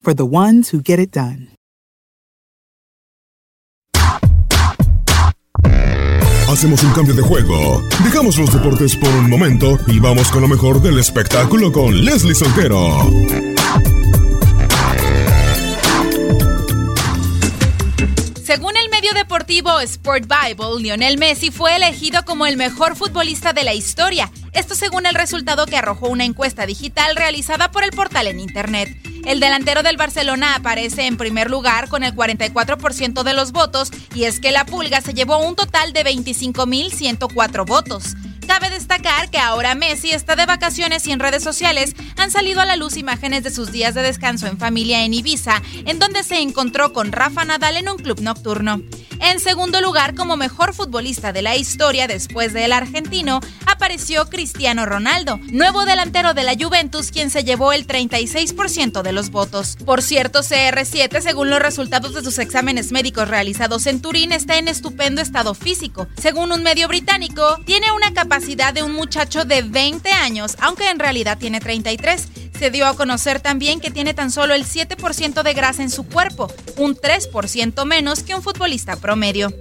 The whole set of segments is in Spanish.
for the ones who get it done. Hacemos un cambio de juego. Dejamos los deportes por un momento y vamos con lo mejor del espectáculo con Leslie Soltero. Según el medio deportivo Sport Bible, Lionel Messi fue elegido como el mejor futbolista de la historia. Esto según el resultado que arrojó una encuesta digital realizada por el portal en Internet. El delantero del Barcelona aparece en primer lugar con el 44% de los votos y es que la Pulga se llevó un total de 25.104 votos. Cabe destacar que ahora Messi está de vacaciones y en redes sociales han salido a la luz imágenes de sus días de descanso en familia en Ibiza, en donde se encontró con Rafa Nadal en un club nocturno. En segundo lugar, como mejor futbolista de la historia después del argentino, apareció Cristiano Ronaldo, nuevo delantero de la Juventus, quien se llevó el 36% de los votos. Por cierto, CR7, según los resultados de sus exámenes médicos realizados en Turín, está en estupendo estado físico. Según un medio británico, tiene una capacidad de un muchacho de 20 años, aunque en realidad tiene 33. Se dio a conocer también que tiene tan solo el 7% de grasa en su cuerpo, un 3% menos que un futbolista promedio.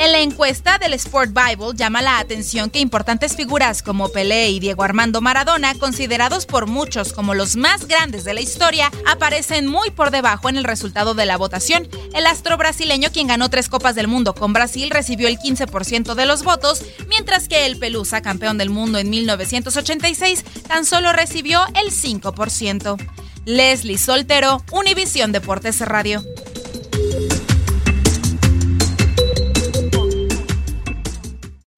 En la encuesta del Sport Bible llama la atención que importantes figuras como Pelé y Diego Armando Maradona, considerados por muchos como los más grandes de la historia, aparecen muy por debajo en el resultado de la votación. El astro brasileño, quien ganó tres Copas del Mundo con Brasil, recibió el 15% de los votos, mientras que el Pelusa, campeón del mundo en 1986, tan solo recibió el 5%. Leslie Soltero, Univisión Deportes Radio.